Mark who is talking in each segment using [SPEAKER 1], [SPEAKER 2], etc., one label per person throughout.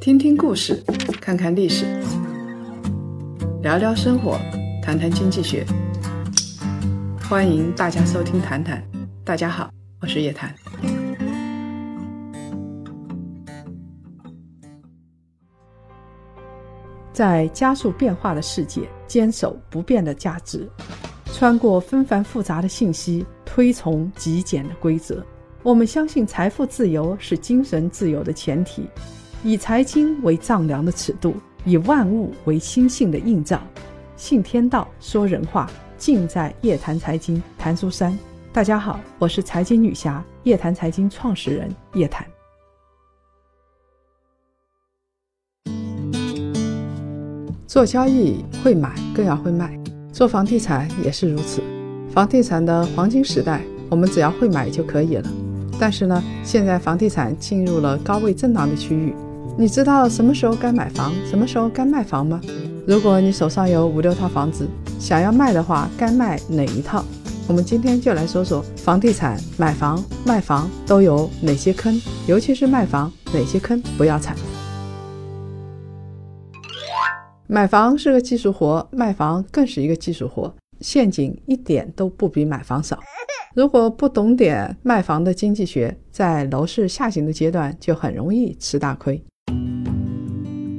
[SPEAKER 1] 听听故事，看看历史，聊聊生活，谈谈经济学。欢迎大家收听《谈谈》，大家好，我是叶檀。在加速变化的世界，坚守不变的价值，穿过纷繁复杂的信息，推崇极简的规则。我们相信财富自由是精神自由的前提，以财经为丈量的尺度，以万物为心性的映照。信天道，说人话，尽在夜谈财经，谭书山。大家好，我是财经女侠，夜谈财经创始人叶檀。做交易会买，更要会卖。做房地产也是如此。房地产的黄金时代，我们只要会买就可以了。但是呢，现在房地产进入了高位震荡的区域。你知道什么时候该买房，什么时候该卖房吗？如果你手上有五六套房子，想要卖的话，该卖哪一套？我们今天就来说说房地产买房、卖房都有哪些坑，尤其是卖房，哪些坑不要踩。买房是个技术活，卖房更是一个技术活，陷阱一点都不比买房少。如果不懂点卖房的经济学，在楼市下行的阶段就很容易吃大亏。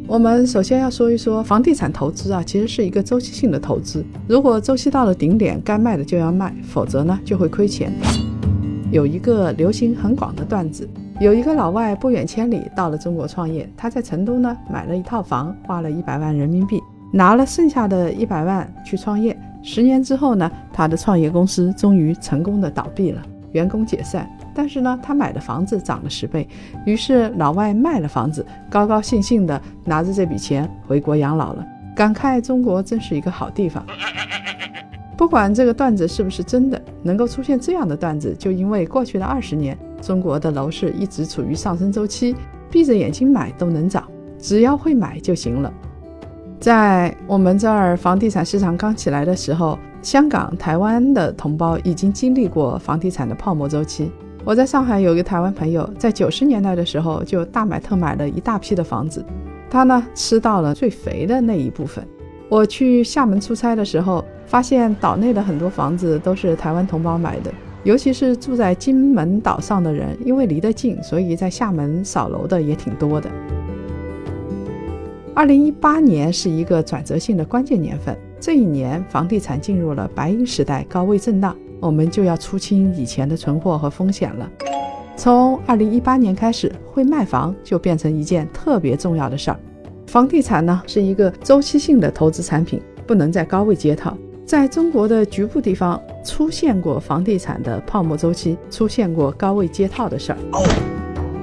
[SPEAKER 1] 我们首先要说一说房地产投资啊，其实是一个周期性的投资。如果周期到了顶点，该卖的就要卖，否则呢就会亏钱。有一个流行很广的段子。有一个老外不远千里到了中国创业，他在成都呢买了一套房，花了一百万人民币，拿了剩下的一百万去创业。十年之后呢，他的创业公司终于成功的倒闭了，员工解散。但是呢，他买的房子涨了十倍，于是老外卖了房子，高高兴兴的拿着这笔钱回国养老了，感慨中国真是一个好地方。不管这个段子是不是真的，能够出现这样的段子，就因为过去的二十年。中国的楼市一直处于上升周期，闭着眼睛买都能涨，只要会买就行了。在我们这儿房地产市场刚起来的时候，香港、台湾的同胞已经经历过房地产的泡沫周期。我在上海有一个台湾朋友，在九十年代的时候就大买特买了一大批的房子，他呢吃到了最肥的那一部分。我去厦门出差的时候，发现岛内的很多房子都是台湾同胞买的。尤其是住在金门岛上的人，因为离得近，所以在厦门扫楼的也挺多的。二零一八年是一个转折性的关键年份，这一年房地产进入了白银时代，高位震荡，我们就要出清以前的存货和风险了。从二零一八年开始，会卖房就变成一件特别重要的事儿。房地产呢是一个周期性的投资产品，不能在高位接套。在中国的局部地方出现过房地产的泡沫周期，出现过高位接套的事儿。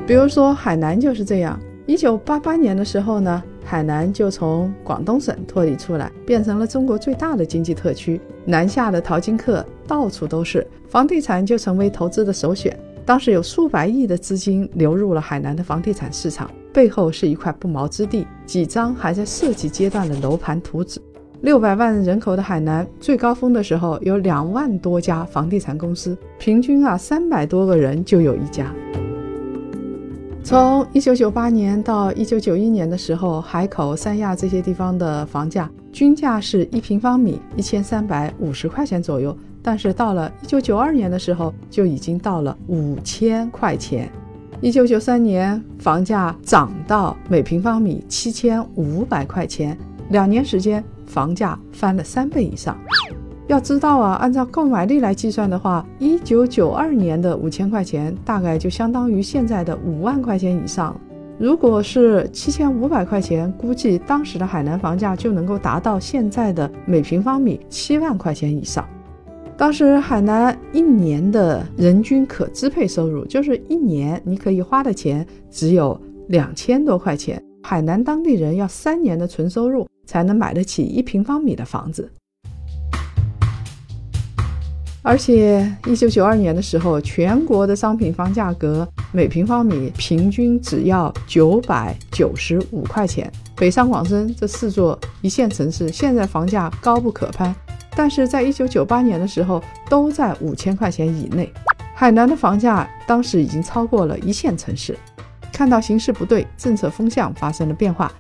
[SPEAKER 1] 比如说海南就是这样。一九八八年的时候呢，海南就从广东省脱离出来，变成了中国最大的经济特区。南下的淘金客到处都是，房地产就成为投资的首选。当时有数百亿的资金流入了海南的房地产市场，背后是一块不毛之地，几张还在设计阶段的楼盘图纸。六百万人口的海南，最高峰的时候有两万多家房地产公司，平均啊三百多个人就有一家。从一九九八年到一九九一年的时候，海口、三亚这些地方的房价均价是一平方米一千三百五十块钱左右，但是到了一九九二年的时候，就已经到了五千块钱。一九九三年房价涨到每平方米七千五百块钱，两年时间。房价翻了三倍以上，要知道啊，按照购买力来计算的话，一九九二年的五千块钱大概就相当于现在的五万块钱以上。如果是七千五百块钱，估计当时的海南房价就能够达到现在的每平方米七万块钱以上。当时海南一年的人均可支配收入，就是一年你可以花的钱只有两千多块钱，海南当地人要三年的纯收入。才能买得起一平方米的房子，而且一九九二年的时候，全国的商品房价格每平方米平均只要九百九十五块钱。北上广深这四座一线城市现在房价高不可攀，但是在一九九八年的时候都在五千块钱以内。海南的房价当时已经超过了一线城市。看到形势不对，政策风向发生了变化。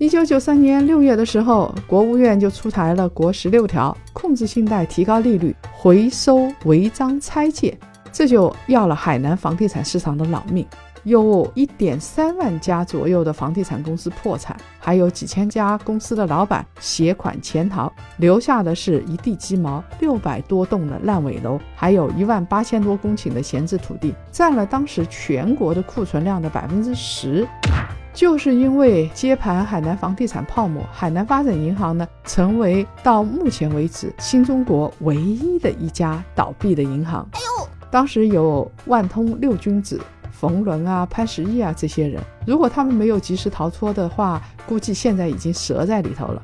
[SPEAKER 1] 一九九三年六月的时候，国务院就出台了《国十六条》，控制信贷提高利率，回收违章拆借，这就要了海南房地产市场的老命。有一点三万家左右的房地产公司破产，还有几千家公司的老板携款潜逃，留下的是一地鸡毛，六百多栋的烂尾楼，还有一万八千多公顷的闲置土地，占了当时全国的库存量的百分之十。就是因为接盘海南房地产泡沫，海南发展银行呢，成为到目前为止新中国唯一的一家倒闭的银行。哎呦，当时有万通六君子。冯仑啊、潘石屹啊这些人，如果他们没有及时逃脱的话，估计现在已经折在里头了。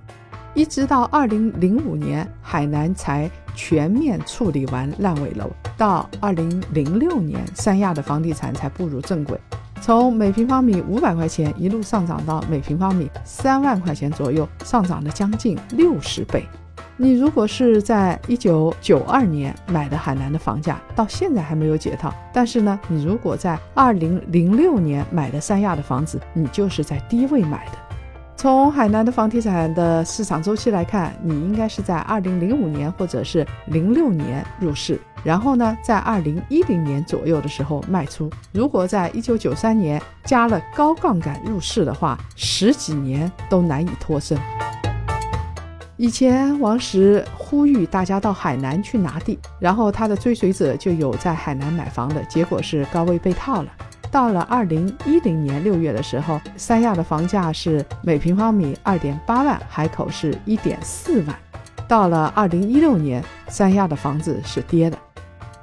[SPEAKER 1] 一直到二零零五年，海南才全面处理完烂尾楼，到二零零六年，三亚的房地产才步入正轨，从每平方米五百块钱一路上涨到每平方米三万块钱左右，上涨了将近六十倍。你如果是在一九九二年买的海南的房价，到现在还没有解套。但是呢，你如果在二零零六年买的三亚的房子，你就是在低位买的。从海南的房地产的市场周期来看，你应该是在二零零五年或者是零六年入市，然后呢，在二零一零年左右的时候卖出。如果在一九九三年加了高杠杆入市的话，十几年都难以脱身。以前王石呼吁大家到海南去拿地，然后他的追随者就有在海南买房的，结果是高位被套了。到了二零一零年六月的时候，三亚的房价是每平方米二点八万，海口是一点四万。到了二零一六年，三亚的房子是跌的。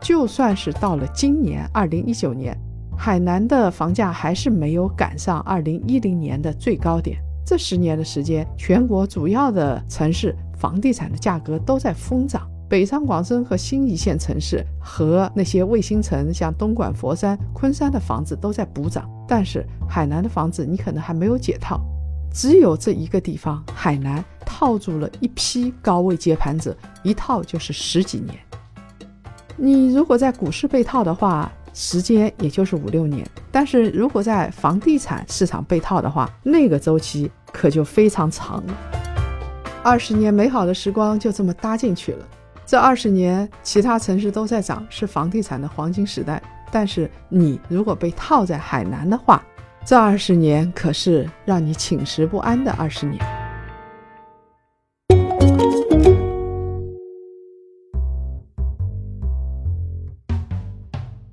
[SPEAKER 1] 就算是到了今年二零一九年，海南的房价还是没有赶上二零一零年的最高点。这十年的时间，全国主要的城市房地产的价格都在疯涨。北上广深和新一线城市和那些卫星城，像东莞、佛山、昆山的房子都在补涨。但是海南的房子，你可能还没有解套。只有这一个地方，海南套住了一批高位接盘者，一套就是十几年。你如果在股市被套的话，时间也就是五六年，但是如果在房地产市场被套的话，那个周期可就非常长了。二十年美好的时光就这么搭进去了。这二十年，其他城市都在涨，是房地产的黄金时代。但是你如果被套在海南的话，这二十年可是让你寝食不安的二十年。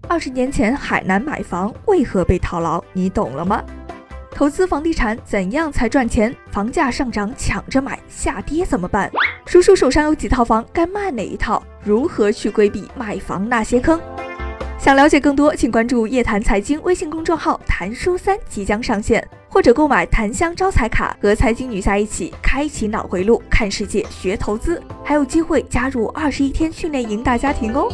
[SPEAKER 2] 二十年前海南买房为何被套牢？你懂了吗？投资房地产怎样才赚钱？房价上涨抢着买，下跌怎么办？叔叔手上有几套房，该卖哪一套？如何去规避买房那些坑？想了解更多，请关注叶檀财经微信公众号，谈叔三即将上线，或者购买檀香招财卡，和财经女侠一起开启脑回路，看世界，学投资，还有机会加入二十一天训练营大家庭哦。